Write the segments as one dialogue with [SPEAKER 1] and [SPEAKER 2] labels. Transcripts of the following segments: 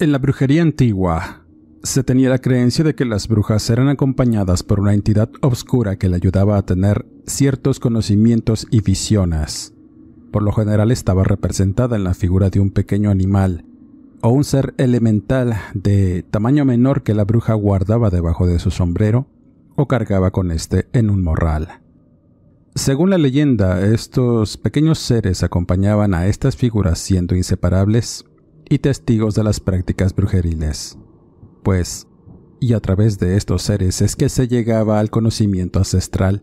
[SPEAKER 1] En la brujería antigua, se tenía la creencia de que las brujas eran acompañadas por una entidad oscura que le ayudaba a tener ciertos conocimientos y visiones. Por lo general estaba representada en la figura de un pequeño animal o un ser elemental de tamaño menor que la bruja guardaba debajo de su sombrero o cargaba con este en un morral. Según la leyenda, estos pequeños seres acompañaban a estas figuras siendo inseparables y testigos de las prácticas brujeriles. Pues, y a través de estos seres es que se llegaba al conocimiento ancestral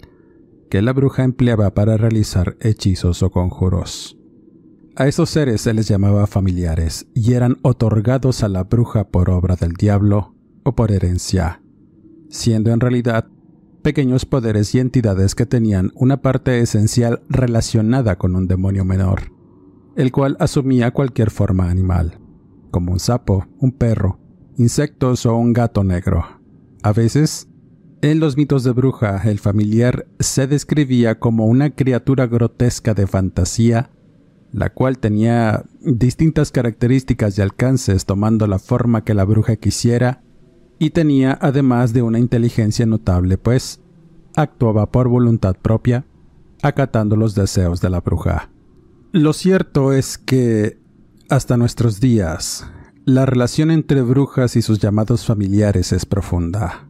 [SPEAKER 1] que la bruja empleaba para realizar hechizos o conjuros. A estos seres se les llamaba familiares y eran otorgados a la bruja por obra del diablo o por herencia, siendo en realidad pequeños poderes y entidades que tenían una parte esencial relacionada con un demonio menor el cual asumía cualquier forma animal, como un sapo, un perro, insectos o un gato negro. A veces, en los mitos de bruja, el familiar se describía como una criatura grotesca de fantasía, la cual tenía distintas características y alcances tomando la forma que la bruja quisiera, y tenía además de una inteligencia notable, pues actuaba por voluntad propia, acatando los deseos de la bruja. Lo cierto es que, hasta nuestros días, la relación entre brujas y sus llamados familiares es profunda.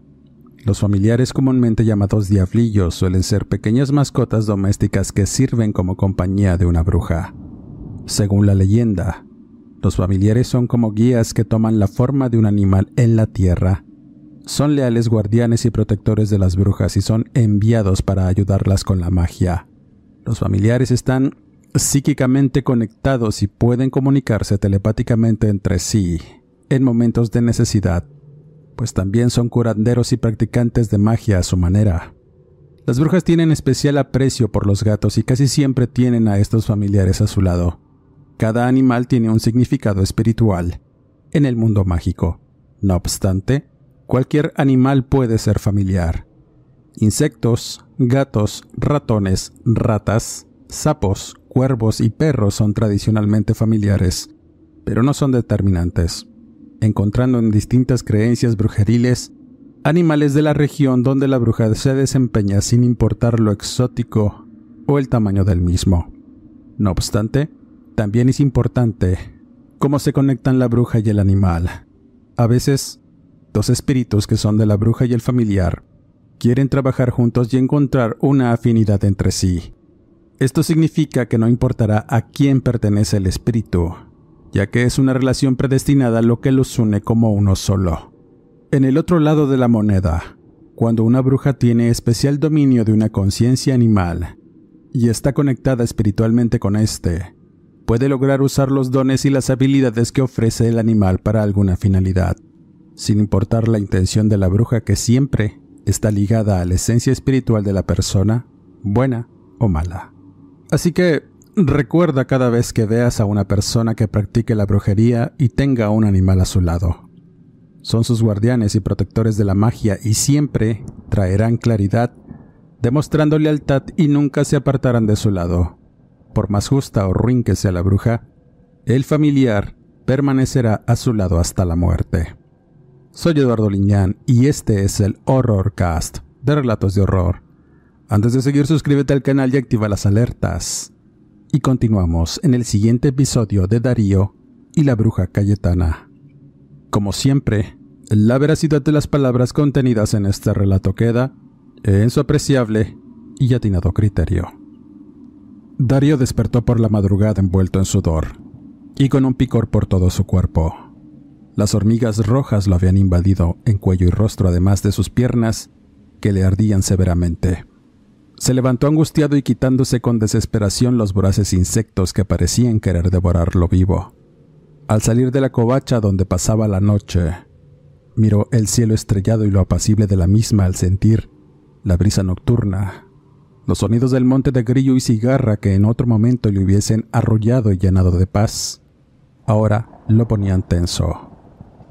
[SPEAKER 1] Los familiares comúnmente llamados diablillos suelen ser pequeñas mascotas domésticas que sirven como compañía de una bruja. Según la leyenda, los familiares son como guías que toman la forma de un animal en la tierra. Son leales guardianes y protectores de las brujas y son enviados para ayudarlas con la magia. Los familiares están psíquicamente conectados y pueden comunicarse telepáticamente entre sí en momentos de necesidad, pues también son curanderos y practicantes de magia a su manera. Las brujas tienen especial aprecio por los gatos y casi siempre tienen a estos familiares a su lado. Cada animal tiene un significado espiritual en el mundo mágico. No obstante, cualquier animal puede ser familiar. Insectos, gatos, ratones, ratas, sapos, cuervos y perros son tradicionalmente familiares, pero no son determinantes, encontrando en distintas creencias brujeriles animales de la región donde la bruja se desempeña sin importar lo exótico o el tamaño del mismo. No obstante, también es importante cómo se conectan la bruja y el animal. A veces, dos espíritus que son de la bruja y el familiar quieren trabajar juntos y encontrar una afinidad entre sí. Esto significa que no importará a quién pertenece el espíritu, ya que es una relación predestinada lo que los une como uno solo. En el otro lado de la moneda, cuando una bruja tiene especial dominio de una conciencia animal y está conectada espiritualmente con éste, puede lograr usar los dones y las habilidades que ofrece el animal para alguna finalidad, sin importar la intención de la bruja que siempre está ligada a la esencia espiritual de la persona, buena o mala. Así que recuerda cada vez que veas a una persona que practique la brujería y tenga un animal a su lado. Son sus guardianes y protectores de la magia y siempre traerán claridad, demostrando lealtad y nunca se apartarán de su lado. Por más justa o ruin que sea la bruja, el familiar permanecerá a su lado hasta la muerte. Soy Eduardo Liñán y este es el Horror Cast de Relatos de Horror. Antes de seguir, suscríbete al canal y activa las alertas. Y continuamos en el siguiente episodio de Darío y la bruja Cayetana. Como siempre, La veracidad de las palabras contenidas en este relato queda en su apreciable y atinado criterio. Darío despertó por la madrugada envuelto en sudor y con un picor por todo su cuerpo. Las hormigas rojas lo habían invadido en cuello y rostro, además de sus piernas, que le ardían severamente. Se levantó angustiado y quitándose con desesperación los voraces insectos que parecían querer devorarlo vivo. Al salir de la covacha donde pasaba la noche, miró el cielo estrellado y lo apacible de la misma al sentir la brisa nocturna los sonidos del monte de grillo y cigarra que en otro momento le hubiesen arrollado y llenado de paz, ahora lo ponían tenso,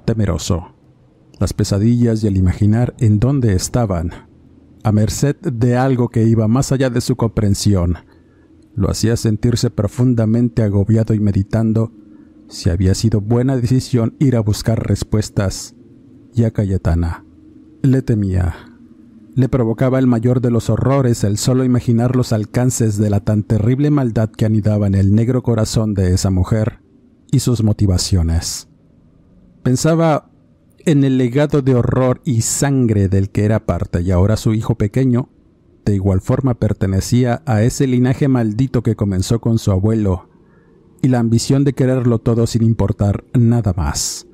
[SPEAKER 1] temeroso. Las pesadillas y el imaginar en dónde estaban, a merced de algo que iba más allá de su comprensión, lo hacía sentirse profundamente agobiado y meditando si había sido buena decisión ir a buscar respuestas, y a Cayetana le temía. Le provocaba el mayor de los horrores el solo imaginar los alcances de la tan terrible maldad que anidaba en el negro corazón de esa mujer y sus motivaciones. Pensaba en el legado de horror y sangre del que era parte y ahora su hijo pequeño, de igual forma pertenecía a ese linaje maldito que comenzó con su abuelo y la ambición de quererlo todo sin importar nada más.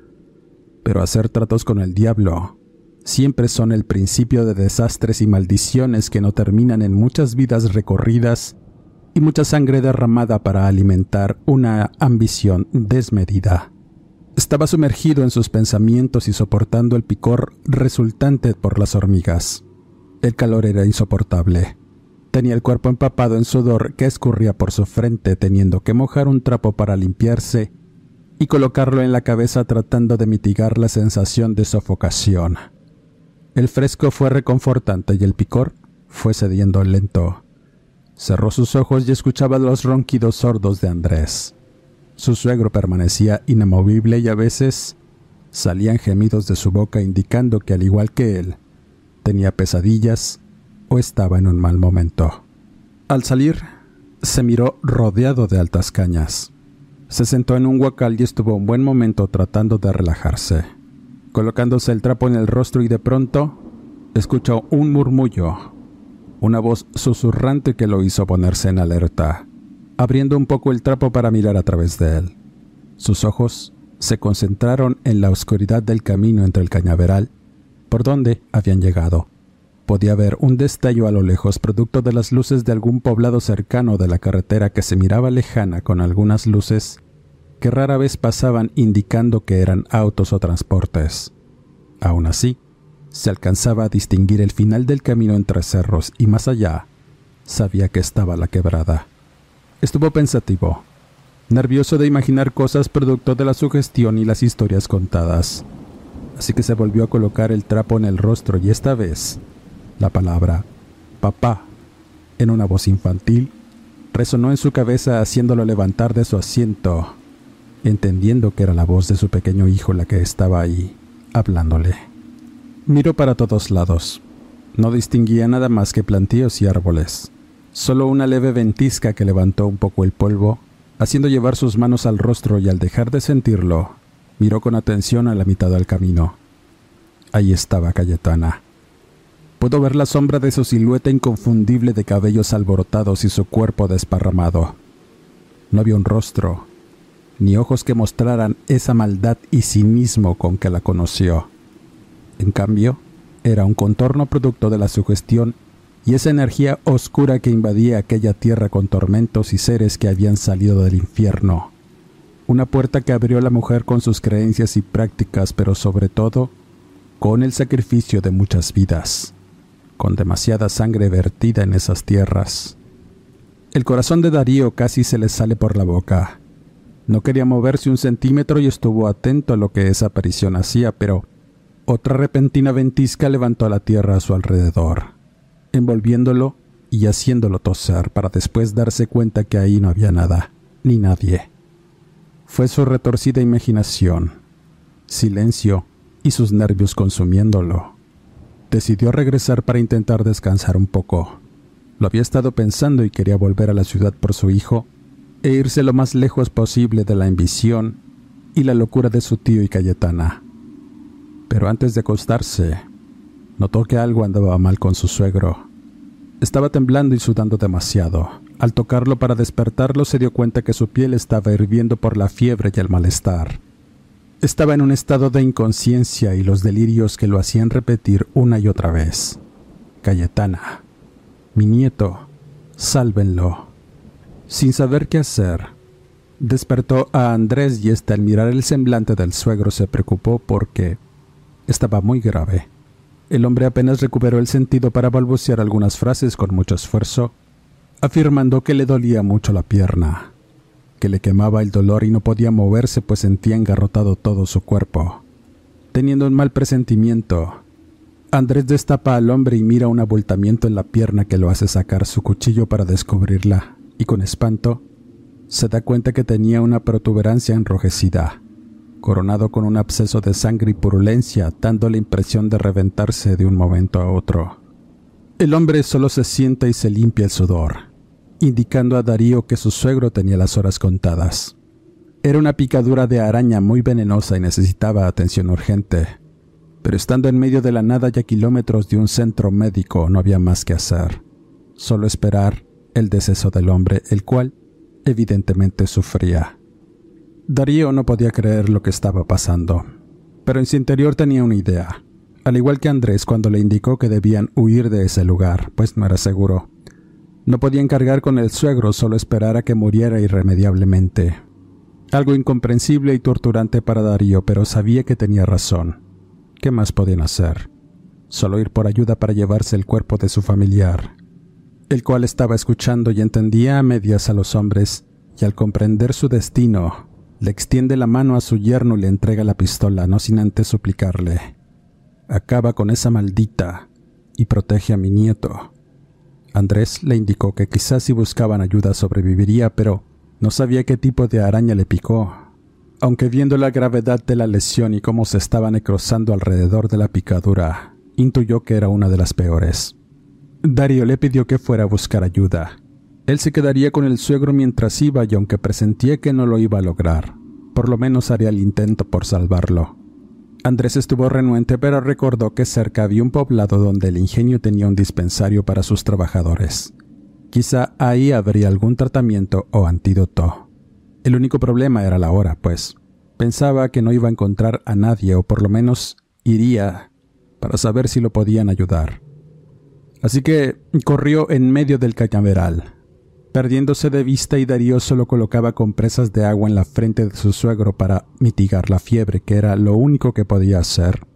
[SPEAKER 1] Pero hacer tratos con el diablo siempre son el principio de desastres y maldiciones que no terminan en muchas vidas recorridas y mucha sangre derramada para alimentar una ambición desmedida. Estaba sumergido en sus pensamientos y soportando el picor resultante por las hormigas. El calor era insoportable. Tenía el cuerpo empapado en sudor que escurría por su frente teniendo que mojar un trapo para limpiarse y colocarlo en la cabeza tratando de mitigar la sensación de sofocación. El fresco fue reconfortante y el picor fue cediendo lento. Cerró sus ojos y escuchaba los ronquidos sordos de Andrés. Su suegro permanecía inamovible y a veces salían gemidos de su boca indicando que al igual que él, tenía pesadillas o estaba en un mal momento. Al salir, se miró rodeado de altas cañas. Se sentó en un huacal y estuvo un buen momento tratando de relajarse colocándose el trapo en el rostro y de pronto escuchó un murmullo, una voz susurrante que lo hizo ponerse en alerta, abriendo un poco el trapo para mirar a través de él. Sus ojos se concentraron en la oscuridad del camino entre el cañaveral por donde habían llegado. Podía ver un destello a lo lejos producto de las luces de algún poblado cercano de la carretera que se miraba lejana con algunas luces que rara vez pasaban indicando que eran autos o transportes. Aún así, se alcanzaba a distinguir el final del camino entre cerros y más allá, sabía que estaba la quebrada. Estuvo pensativo, nervioso de imaginar cosas producto de la sugestión y las historias contadas. Así que se volvió a colocar el trapo en el rostro y esta vez la palabra papá en una voz infantil resonó en su cabeza haciéndolo levantar de su asiento entendiendo que era la voz de su pequeño hijo la que estaba ahí, hablándole. Miró para todos lados. No distinguía nada más que plantíos y árboles. Solo una leve ventisca que levantó un poco el polvo, haciendo llevar sus manos al rostro y al dejar de sentirlo, miró con atención a la mitad del camino. Ahí estaba Cayetana. Pudo ver la sombra de su silueta inconfundible de cabellos alborotados y su cuerpo desparramado. No había un rostro, ni ojos que mostraran esa maldad y cinismo con que la conoció. En cambio, era un contorno producto de la sugestión y esa energía oscura que invadía aquella tierra con tormentos y seres que habían salido del infierno. Una puerta que abrió la mujer con sus creencias y prácticas, pero sobre todo con el sacrificio de muchas vidas, con demasiada sangre vertida en esas tierras. El corazón de Darío casi se le sale por la boca. No quería moverse un centímetro y estuvo atento a lo que esa aparición hacía, pero otra repentina ventisca levantó la tierra a su alrededor, envolviéndolo y haciéndolo toser para después darse cuenta que ahí no había nada, ni nadie. Fue su retorcida imaginación, silencio y sus nervios consumiéndolo. Decidió regresar para intentar descansar un poco. Lo había estado pensando y quería volver a la ciudad por su hijo e irse lo más lejos posible de la ambición y la locura de su tío y Cayetana. Pero antes de acostarse, notó que algo andaba mal con su suegro. Estaba temblando y sudando demasiado. Al tocarlo para despertarlo se dio cuenta que su piel estaba hirviendo por la fiebre y el malestar. Estaba en un estado de inconsciencia y los delirios que lo hacían repetir una y otra vez. Cayetana, mi nieto, sálvenlo. Sin saber qué hacer, despertó a Andrés y este al mirar el semblante del suegro se preocupó porque estaba muy grave. El hombre apenas recuperó el sentido para balbucear algunas frases con mucho esfuerzo, afirmando que le dolía mucho la pierna, que le quemaba el dolor y no podía moverse pues sentía engarrotado todo su cuerpo. Teniendo un mal presentimiento, Andrés destapa al hombre y mira un abultamiento en la pierna que lo hace sacar su cuchillo para descubrirla, y con espanto, se da cuenta que tenía una protuberancia enrojecida coronado con un absceso de sangre y purulencia, dando la impresión de reventarse de un momento a otro. El hombre solo se sienta y se limpia el sudor, indicando a Darío que su suegro tenía las horas contadas. Era una picadura de araña muy venenosa y necesitaba atención urgente, pero estando en medio de la nada y a kilómetros de un centro médico no había más que hacer, solo esperar el deceso del hombre, el cual evidentemente sufría. Darío no podía creer lo que estaba pasando, pero en su interior tenía una idea, al igual que Andrés cuando le indicó que debían huir de ese lugar, pues no era seguro. No podían cargar con el suegro, solo esperar a que muriera irremediablemente. Algo incomprensible y torturante para Darío, pero sabía que tenía razón. ¿Qué más podían hacer? Solo ir por ayuda para llevarse el cuerpo de su familiar, el cual estaba escuchando y entendía a medias a los hombres, y al comprender su destino, le extiende la mano a su yerno y le entrega la pistola, no sin antes suplicarle. Acaba con esa maldita y protege a mi nieto. Andrés le indicó que quizás si buscaban ayuda sobreviviría, pero no sabía qué tipo de araña le picó. Aunque viendo la gravedad de la lesión y cómo se estaba necrosando alrededor de la picadura, intuyó que era una de las peores. Darío le pidió que fuera a buscar ayuda, él se quedaría con el suegro mientras iba y aunque presentía que no lo iba a lograr, por lo menos haría el intento por salvarlo. Andrés estuvo renuente pero recordó que cerca había un poblado donde el ingenio tenía un dispensario para sus trabajadores. Quizá ahí habría algún tratamiento o antídoto. El único problema era la hora, pues pensaba que no iba a encontrar a nadie o por lo menos iría para saber si lo podían ayudar. Así que corrió en medio del cañaveral, perdiéndose de vista y Darío solo colocaba compresas de agua en la frente de su suegro para mitigar la fiebre, que era lo único que podía hacer.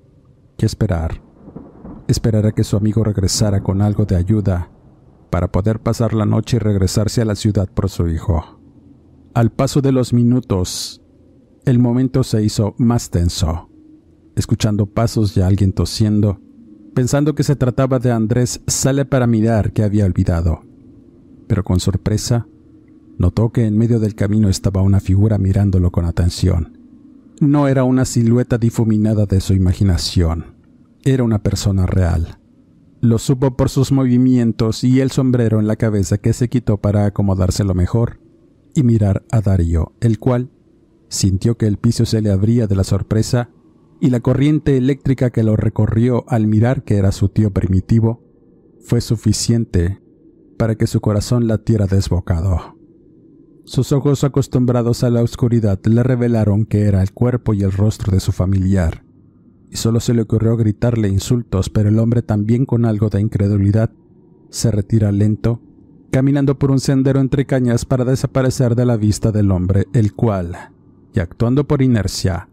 [SPEAKER 1] ¿Qué esperar? Esperar a que su amigo regresara con algo de ayuda para poder pasar la noche y regresarse a la ciudad por su hijo. Al paso de los minutos, el momento se hizo más tenso. Escuchando pasos y alguien tosiendo, pensando que se trataba de Andrés, sale para mirar que había olvidado pero con sorpresa notó que en medio del camino estaba una figura mirándolo con atención. No era una silueta difuminada de su imaginación, era una persona real. Lo supo por sus movimientos y el sombrero en la cabeza que se quitó para acomodárselo mejor y mirar a Darío, el cual sintió que el piso se le abría de la sorpresa y la corriente eléctrica que lo recorrió al mirar que era su tío primitivo fue suficiente para que su corazón latiera desbocado. Sus ojos acostumbrados a la oscuridad le revelaron que era el cuerpo y el rostro de su familiar, y solo se le ocurrió gritarle insultos, pero el hombre también con algo de incredulidad se retira lento, caminando por un sendero entre cañas para desaparecer de la vista del hombre, el cual, y actuando por inercia,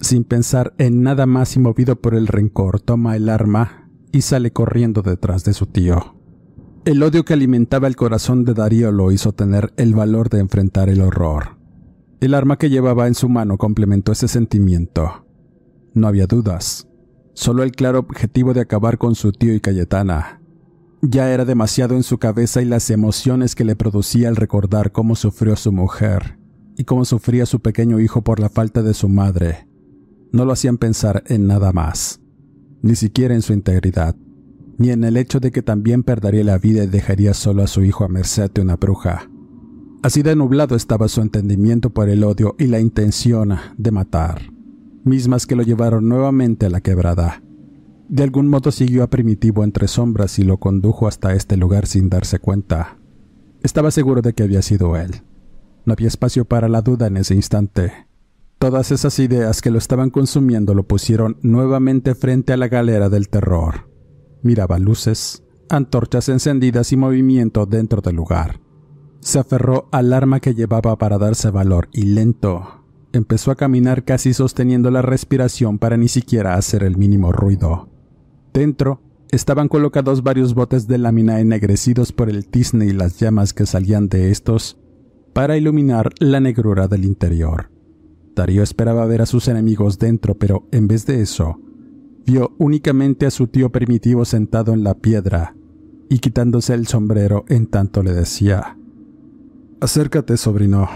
[SPEAKER 1] sin pensar en nada más y movido por el rencor, toma el arma y sale corriendo detrás de su tío. El odio que alimentaba el corazón de Darío lo hizo tener el valor de enfrentar el horror. El arma que llevaba en su mano complementó ese sentimiento. No había dudas, solo el claro objetivo de acabar con su tío y Cayetana. Ya era demasiado en su cabeza y las emociones que le producía al recordar cómo sufrió su mujer y cómo sufría su pequeño hijo por la falta de su madre. No lo hacían pensar en nada más, ni siquiera en su integridad ni en el hecho de que también perdería la vida y dejaría solo a su hijo a merced de una bruja. Así de nublado estaba su entendimiento por el odio y la intención de matar. mismas que lo llevaron nuevamente a la quebrada. De algún modo siguió a Primitivo entre sombras y lo condujo hasta este lugar sin darse cuenta. Estaba seguro de que había sido él. No había espacio para la duda en ese instante. Todas esas ideas que lo estaban consumiendo lo pusieron nuevamente frente a la galera del terror. Miraba luces, antorchas encendidas y movimiento dentro del lugar. Se aferró al arma que llevaba para darse valor y lento empezó a caminar casi sosteniendo la respiración para ni siquiera hacer el mínimo ruido. Dentro estaban colocados varios botes de lámina ennegrecidos por el tizne y las llamas que salían de estos para iluminar la negrura del interior. Darío esperaba ver a sus enemigos dentro, pero en vez de eso, vio únicamente a su tío primitivo sentado en la piedra y quitándose el sombrero en tanto le decía Acércate, sobrino.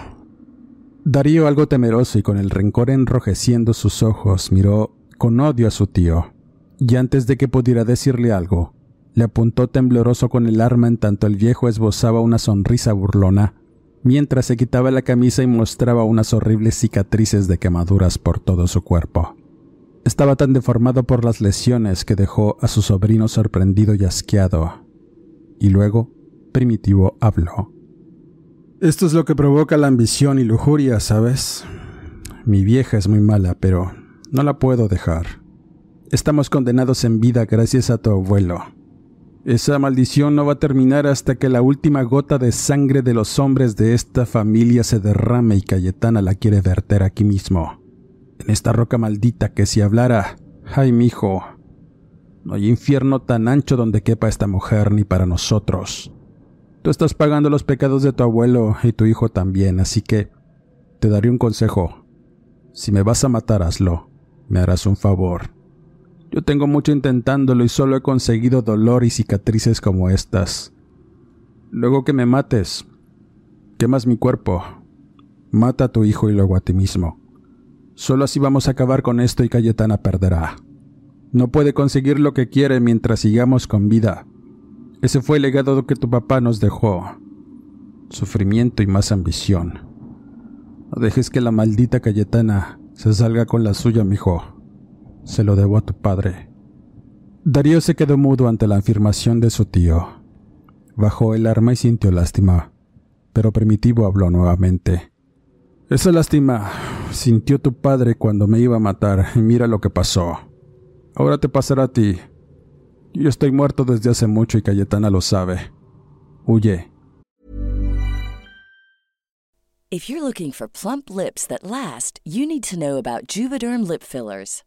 [SPEAKER 1] Darío, algo temeroso y con el rencor enrojeciendo sus ojos, miró con odio a su tío, y antes de que pudiera decirle algo, le apuntó tembloroso con el arma en tanto el viejo esbozaba una sonrisa burlona mientras se quitaba la camisa y mostraba unas horribles cicatrices de quemaduras por todo su cuerpo. Estaba tan deformado por las lesiones que dejó a su sobrino sorprendido y asqueado. Y luego, Primitivo habló. Esto es lo que provoca la ambición y lujuria, ¿sabes? Mi vieja es muy mala, pero no la puedo dejar. Estamos condenados en vida gracias a tu abuelo. Esa maldición no va a terminar hasta que la última gota de sangre de los hombres de esta familia se derrame y Cayetana la quiere verter aquí mismo, en esta roca maldita que si hablara, ay mi hijo, no hay infierno tan ancho donde quepa esta mujer ni para nosotros. Tú estás pagando los pecados de tu abuelo y tu hijo también, así que te daré un consejo. Si me vas a matar, hazlo. Me harás un favor. Yo tengo mucho intentándolo y solo he conseguido dolor y cicatrices como estas. Luego que me mates, quemas mi cuerpo, mata a tu hijo y luego a ti mismo. Solo así vamos a acabar con esto y Cayetana perderá. No puede conseguir lo que quiere mientras sigamos con vida. Ese fue el legado que tu papá nos dejó. Sufrimiento y más ambición. Dejes que la maldita Cayetana se salga con la suya, mijo. Se lo debo a tu padre. Darío se quedó mudo ante la afirmación de su tío. Bajó el arma y sintió lástima, pero Primitivo habló nuevamente. Esa lástima sintió tu padre cuando me iba a matar y mira lo que pasó. Ahora te pasará a ti. Yo estoy muerto desde hace mucho y Cayetana lo sabe. Huye.
[SPEAKER 2] If you're looking for plump lips that last, you need to know about Juvederm lip fillers.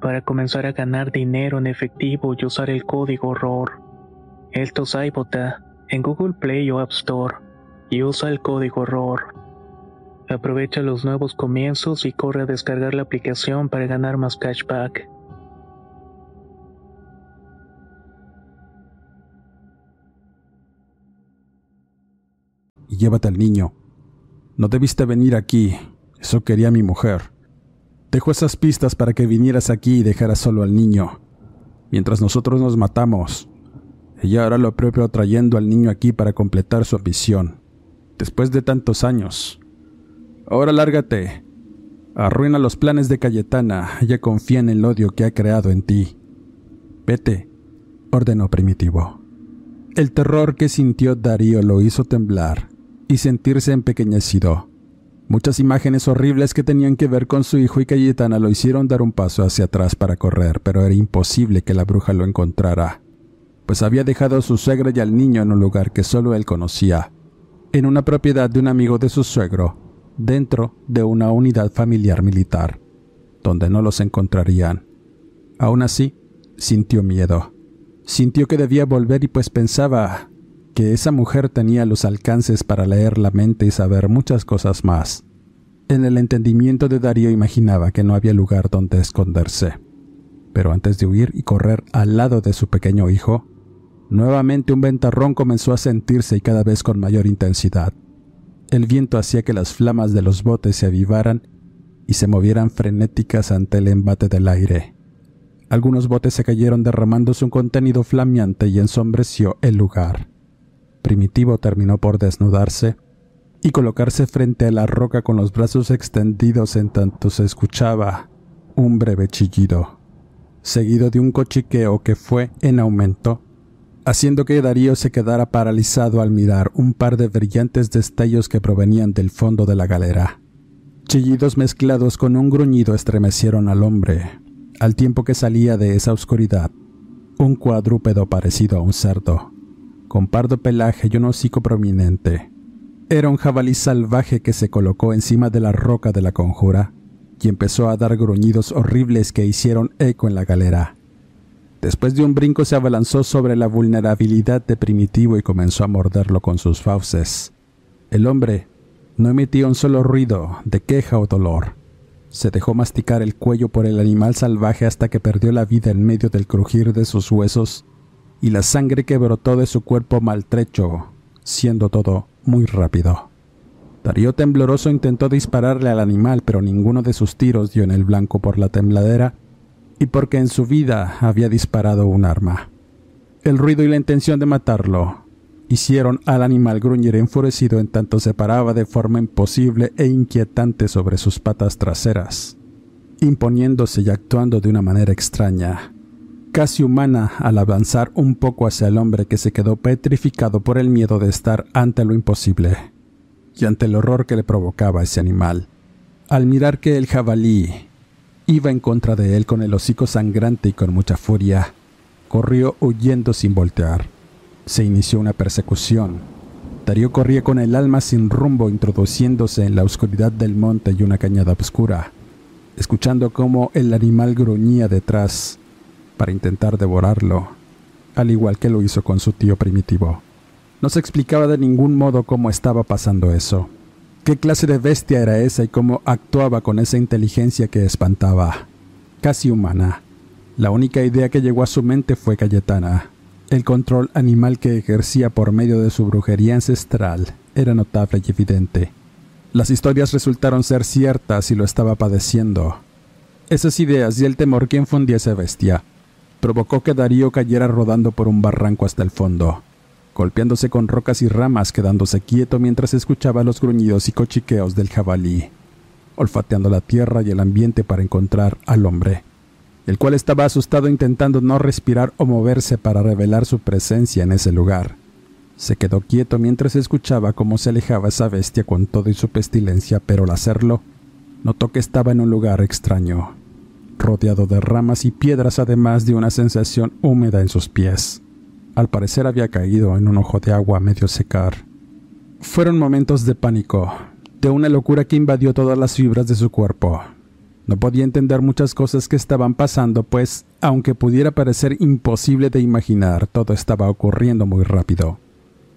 [SPEAKER 3] para comenzar a ganar dinero en efectivo y usar el código ROR. Esto es iBota en Google Play o App Store y usa el código ROR. Aprovecha los nuevos comienzos y corre a descargar la aplicación para ganar más cashback.
[SPEAKER 1] Y llévate al niño. No debiste venir aquí. Eso quería mi mujer. Dejo esas pistas para que vinieras aquí y dejaras solo al niño. Mientras nosotros nos matamos. Ella hará lo propio trayendo al niño aquí para completar su ambición. Después de tantos años, Ahora lárgate. Arruina los planes de Cayetana. Ella confía en el odio que ha creado en ti. Vete, ordenó Primitivo. El terror que sintió Darío lo hizo temblar y sentirse empequeñecido. Muchas imágenes horribles que tenían que ver con su hijo y Cayetana lo hicieron dar un paso hacia atrás para correr, pero era imposible que la bruja lo encontrara, pues había dejado a su suegra y al niño en un lugar que solo él conocía, en una propiedad de un amigo de su suegro, dentro de una unidad familiar militar, donde no los encontrarían. Aún así, sintió miedo. Sintió que debía volver y pues pensaba que esa mujer tenía los alcances para leer la mente y saber muchas cosas más. En el entendimiento de Darío imaginaba que no había lugar donde esconderse. Pero antes de huir y correr al lado de su pequeño hijo, nuevamente un ventarrón comenzó a sentirse y cada vez con mayor intensidad. El viento hacía que las flamas de los botes se avivaran y se movieran frenéticas ante el embate del aire. Algunos botes se cayeron derramándose un contenido flameante y ensombreció el lugar. Primitivo terminó por desnudarse y colocarse frente a la roca con los brazos extendidos en tanto se escuchaba un breve chillido, seguido de un cochiqueo que fue en aumento haciendo que Darío se quedara paralizado al mirar un par de brillantes destellos que provenían del fondo de la galera. Chillidos mezclados con un gruñido estremecieron al hombre, al tiempo que salía de esa oscuridad un cuadrúpedo parecido a un cerdo, con pardo pelaje y un hocico prominente. Era un jabalí salvaje que se colocó encima de la roca de la conjura y empezó a dar gruñidos horribles que hicieron eco en la galera. Después de un brinco se abalanzó sobre la vulnerabilidad de Primitivo y comenzó a morderlo con sus fauces. El hombre no emitía un solo ruido de queja o dolor. Se dejó masticar el cuello por el animal salvaje hasta que perdió la vida en medio del crujir de sus huesos y la sangre que brotó de su cuerpo maltrecho, siendo todo muy rápido. Darío tembloroso intentó dispararle al animal, pero ninguno de sus tiros dio en el blanco por la tembladera y porque en su vida había disparado un arma. El ruido y la intención de matarlo hicieron al animal gruñir enfurecido en tanto se paraba de forma imposible e inquietante sobre sus patas traseras, imponiéndose y actuando de una manera extraña, casi humana al avanzar un poco hacia el hombre que se quedó petrificado por el miedo de estar ante lo imposible y ante el horror que le provocaba ese animal. Al mirar que el jabalí Iba en contra de él con el hocico sangrante y con mucha furia. Corrió huyendo sin voltear. Se inició una persecución. Darío corría con el alma sin rumbo introduciéndose en la oscuridad del monte y una cañada oscura, escuchando cómo el animal gruñía detrás para intentar devorarlo, al igual que lo hizo con su tío primitivo. No se explicaba de ningún modo cómo estaba pasando eso. ¿Qué clase de bestia era esa y cómo actuaba con esa inteligencia que espantaba? Casi humana. La única idea que llegó a su mente fue Cayetana, El control animal que ejercía por medio de su brujería ancestral era notable y evidente. Las historias resultaron ser ciertas y lo estaba padeciendo. Esas ideas y el temor que infundía esa bestia provocó que Darío cayera rodando por un barranco hasta el fondo, golpeándose con rocas y ramas, quedándose quieto mientras escuchaba los gruñidos y cochiqueos del jabalí, olfateando la tierra y el ambiente para encontrar al hombre, el cual estaba asustado intentando no respirar o moverse para revelar su presencia en ese lugar. Se quedó quieto mientras escuchaba cómo se alejaba esa bestia con todo y su pestilencia, pero al hacerlo, notó que estaba en un lugar extraño, rodeado de ramas y piedras además de una sensación húmeda en sus pies. Al parecer había caído en un ojo de agua medio secar. Fueron momentos de pánico, de una locura que invadió todas las fibras de su cuerpo. No podía entender muchas cosas que estaban pasando, pues, aunque pudiera parecer imposible de imaginar, todo estaba ocurriendo muy rápido.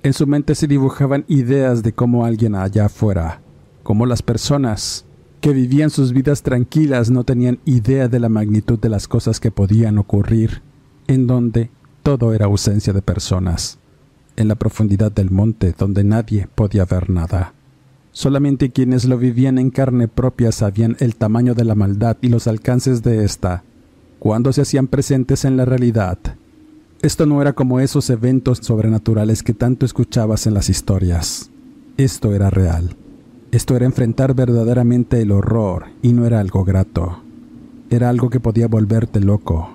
[SPEAKER 1] En su mente se dibujaban ideas de cómo alguien allá afuera, cómo las personas, que vivían sus vidas tranquilas no tenían idea de la magnitud de las cosas que podían ocurrir, en donde todo era ausencia de personas, en la profundidad del monte donde nadie podía ver nada. Solamente quienes lo vivían en carne propia sabían el tamaño de la maldad y los alcances de ésta, cuando se hacían presentes en la realidad. Esto no era como esos eventos sobrenaturales que tanto escuchabas en las historias. Esto era real. Esto era enfrentar verdaderamente el horror y no era algo grato. Era algo que podía volverte loco,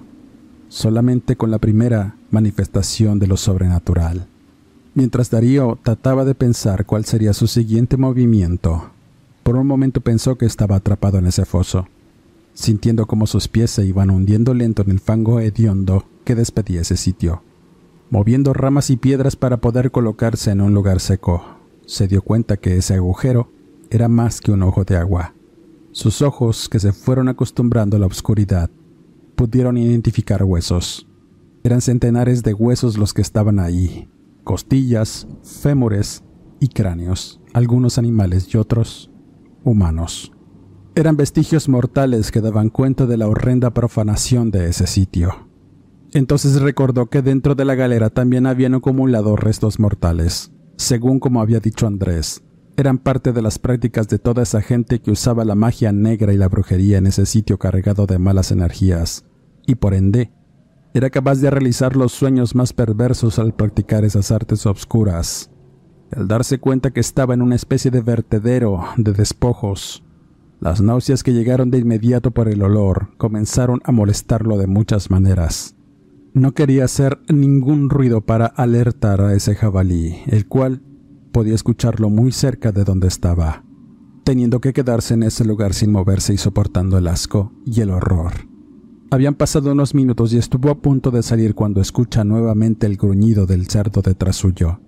[SPEAKER 1] solamente con la primera manifestación de lo sobrenatural. Mientras Darío trataba de pensar cuál sería su siguiente movimiento, por un momento pensó que estaba atrapado en ese foso, sintiendo como sus pies se iban hundiendo lento en el fango hediondo que despedía ese sitio. Moviendo ramas y piedras para poder colocarse en un lugar seco, se dio cuenta que ese agujero era más que un ojo de agua. Sus ojos, que se fueron acostumbrando a la oscuridad, pudieron identificar huesos. Eran centenares de huesos los que estaban ahí, costillas, fémures y cráneos, algunos animales y otros humanos. Eran vestigios mortales que daban cuenta de la horrenda profanación de ese sitio. Entonces recordó que dentro de la galera también habían acumulado restos mortales, según como había dicho Andrés, eran parte de las prácticas de toda esa gente que usaba la magia negra y la brujería en ese sitio cargado de malas energías, y por ende, era capaz de realizar los sueños más perversos al practicar esas artes obscuras. Al darse cuenta que estaba en una especie de vertedero de despojos, las náuseas que llegaron de inmediato por el olor comenzaron a molestarlo de muchas maneras. No quería hacer ningún ruido para alertar a ese jabalí, el cual podía escucharlo muy cerca de donde estaba, teniendo que quedarse en ese lugar sin moverse y soportando el asco y el horror. Habían pasado unos minutos y estuvo a punto de salir cuando escucha nuevamente el gruñido del cerdo detrás suyo.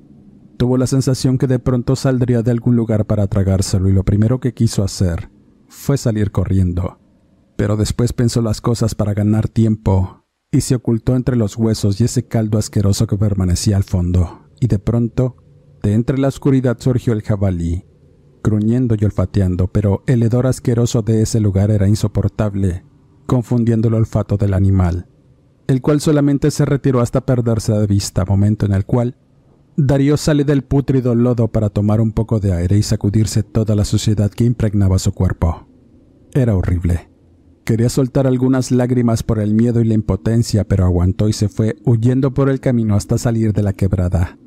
[SPEAKER 1] Tuvo la sensación que de pronto saldría de algún lugar para tragárselo y lo primero que quiso hacer fue salir corriendo. Pero después pensó las cosas para ganar tiempo y se ocultó entre los huesos y ese caldo asqueroso que permanecía al fondo, y de pronto de entre la oscuridad surgió el jabalí, gruñendo y olfateando, pero el hedor asqueroso de ese lugar era insoportable, confundiendo el olfato del animal, el cual solamente se retiró hasta perderse de vista, momento en el cual Darío sale del pútrido lodo para tomar un poco de aire y sacudirse toda la suciedad que impregnaba su cuerpo. Era horrible. Quería soltar algunas lágrimas por el miedo y la impotencia, pero aguantó y se fue huyendo por el camino hasta salir de la quebrada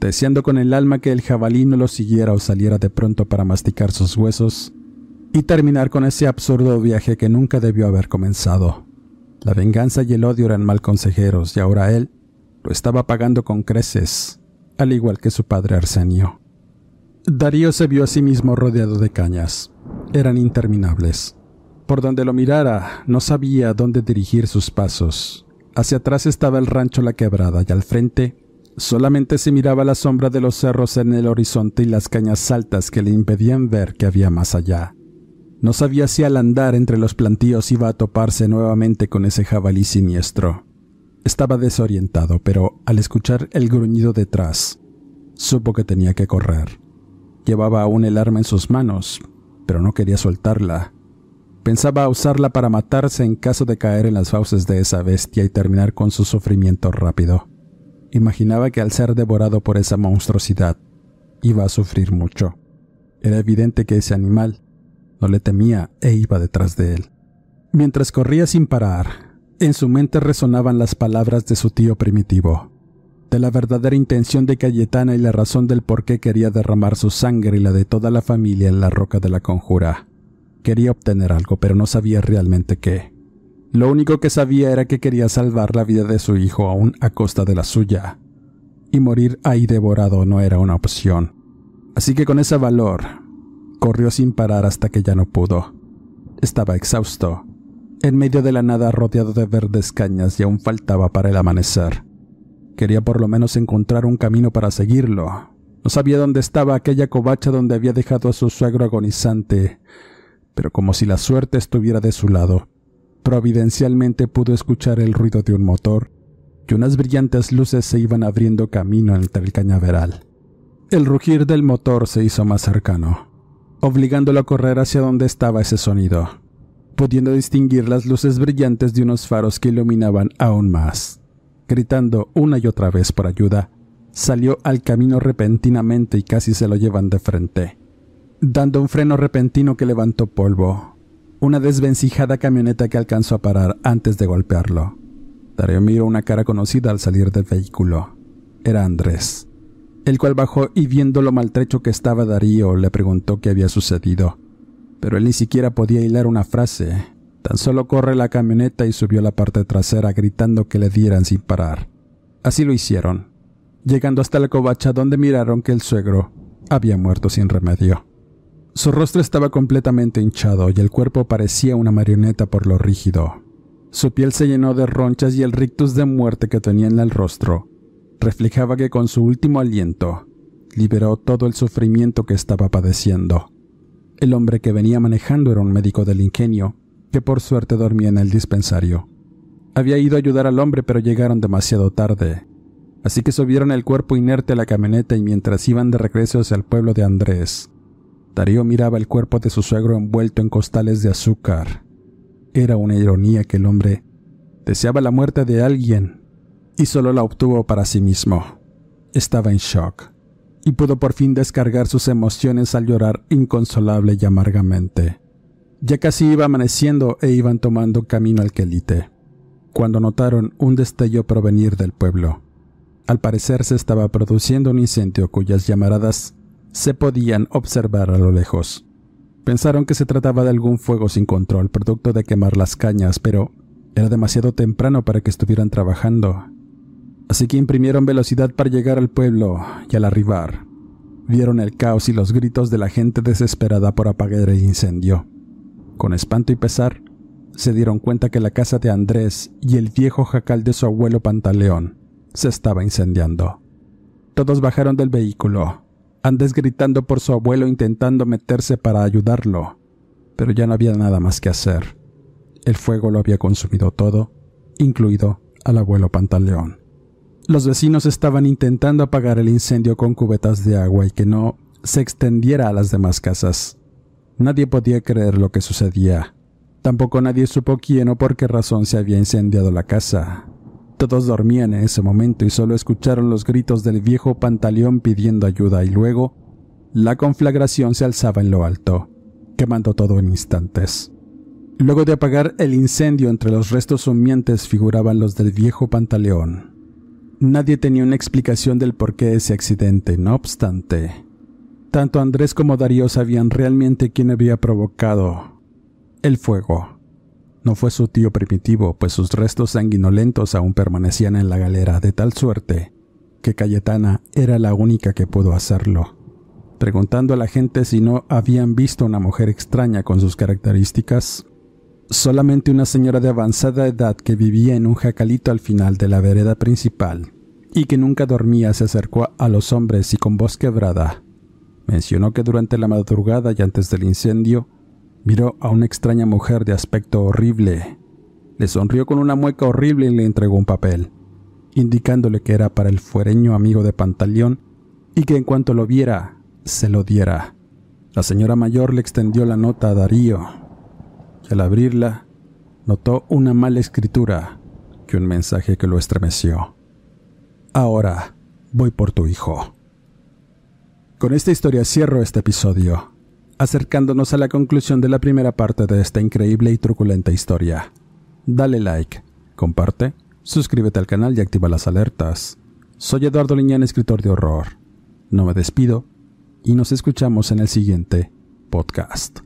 [SPEAKER 1] deseando con el alma que el jabalí no lo siguiera o saliera de pronto para masticar sus huesos y terminar con ese absurdo viaje que nunca debió haber comenzado. La venganza y el odio eran mal consejeros y ahora él lo estaba pagando con creces, al igual que su padre Arsenio. Darío se vio a sí mismo rodeado de cañas. Eran interminables. Por donde lo mirara, no sabía dónde dirigir sus pasos. Hacia atrás estaba el rancho La Quebrada y al frente Solamente se miraba la sombra de los cerros en el horizonte y las cañas altas que le impedían ver que había más allá. No sabía si al andar entre los plantíos iba a toparse nuevamente con ese jabalí siniestro. Estaba desorientado, pero al escuchar el gruñido detrás, supo que tenía que correr. Llevaba aún el arma en sus manos, pero no quería soltarla. Pensaba usarla para matarse en caso de caer en las fauces de esa bestia y terminar con su sufrimiento rápido. Imaginaba que al ser devorado por esa monstruosidad, iba a sufrir mucho. Era evidente que ese animal no le temía e iba detrás de él. Mientras corría sin parar, en su mente resonaban las palabras de su tío primitivo, de la verdadera intención de Cayetana y la razón del por qué quería derramar su sangre y la de toda la familia en la roca de la conjura. Quería obtener algo, pero no sabía realmente qué. Lo único que sabía era que quería salvar la vida de su hijo aún a costa de la suya. Y morir ahí devorado no era una opción. Así que con ese valor, corrió sin parar hasta que ya no pudo. Estaba exhausto, en medio de la nada rodeado de verdes cañas y aún faltaba para el amanecer. Quería por lo menos encontrar un camino para seguirlo. No sabía dónde estaba aquella covacha donde había dejado a su suegro agonizante, pero como si la suerte estuviera de su lado. Providencialmente pudo escuchar el ruido de un motor y unas brillantes luces se iban abriendo camino entre el cañaveral. El rugir del motor se hizo más cercano, obligándolo a correr hacia donde estaba ese sonido, pudiendo distinguir las luces brillantes de unos faros que iluminaban aún más. Gritando una y otra vez por ayuda, salió al camino repentinamente y casi se lo llevan de frente dando un freno repentino que levantó polvo. Una desvencijada camioneta que alcanzó a parar antes de golpearlo. Darío miró una cara conocida al salir del vehículo. Era Andrés, el cual bajó y viendo lo maltrecho que estaba Darío le preguntó qué había sucedido. Pero él ni siquiera podía hilar una frase. Tan solo corre la camioneta y subió a la parte trasera gritando que le dieran sin parar. Así lo hicieron, llegando hasta la covacha donde miraron que el suegro había muerto sin remedio. Su rostro estaba completamente hinchado y el cuerpo parecía una marioneta por lo rígido. Su piel se llenó de ronchas y el rictus de muerte que tenía en el rostro reflejaba que con su último aliento liberó todo el sufrimiento que estaba padeciendo. El hombre que venía manejando era un médico del ingenio, que por suerte dormía en el dispensario. Había ido a ayudar al hombre, pero llegaron demasiado tarde, así que subieron el cuerpo inerte a la camioneta y mientras iban de regreso hacia el pueblo de Andrés, Darío miraba el cuerpo de su suegro envuelto en costales de azúcar. Era una ironía que el hombre deseaba la muerte de alguien y solo la obtuvo para sí mismo. Estaba en shock y pudo por fin descargar sus emociones al llorar inconsolable y amargamente. Ya casi iba amaneciendo e iban tomando camino al quelite, cuando notaron un destello provenir del pueblo. Al parecer se estaba produciendo un incendio cuyas llamaradas se podían observar a lo lejos. Pensaron que se trataba de algún fuego sin control, producto de quemar las cañas, pero era demasiado temprano para que estuvieran trabajando. Así que imprimieron velocidad para llegar al pueblo y al arribar, vieron el caos y los gritos de la gente desesperada por apagar el incendio. Con espanto y pesar, se dieron cuenta que la casa de Andrés y el viejo jacal de su abuelo Pantaleón se estaba incendiando. Todos bajaron del vehículo, Andés gritando por su abuelo intentando meterse para ayudarlo, pero ya no había nada más que hacer. El fuego lo había consumido todo, incluido al abuelo Pantaleón. Los vecinos estaban intentando apagar el incendio con cubetas de agua y que no se extendiera a las demás casas. Nadie podía creer lo que sucedía. Tampoco nadie supo quién o por qué razón se había incendiado la casa. Todos dormían en ese momento y solo escucharon los gritos del viejo Pantaleón pidiendo ayuda y luego la conflagración se alzaba en lo alto, quemando todo en instantes. Luego de apagar el incendio entre los restos humeantes figuraban los del viejo Pantaleón. Nadie tenía una explicación del porqué de ese accidente, no obstante. Tanto Andrés como Darío sabían realmente quién había provocado el fuego. No fue su tío primitivo, pues sus restos sanguinolentos aún permanecían en la galera, de tal suerte que Cayetana era la única que pudo hacerlo. Preguntando a la gente si no habían visto una mujer extraña con sus características, solamente una señora de avanzada edad que vivía en un jacalito al final de la vereda principal y que nunca dormía se acercó a los hombres y con voz quebrada mencionó que durante la madrugada y antes del incendio Miró a una extraña mujer de aspecto horrible. Le sonrió con una mueca horrible y le entregó un papel, indicándole que era para el fuereño amigo de Pantaleón y que en cuanto lo viera, se lo diera. La señora mayor le extendió la nota a Darío, y al abrirla, notó una mala escritura y un mensaje que lo estremeció. Ahora voy por tu hijo. Con esta historia cierro este episodio, acercándonos a la conclusión de la primera parte de esta increíble y truculenta historia. Dale like, comparte, suscríbete al canal y activa las alertas. Soy Eduardo Liñán, escritor de horror. No me despido y nos escuchamos en el siguiente podcast.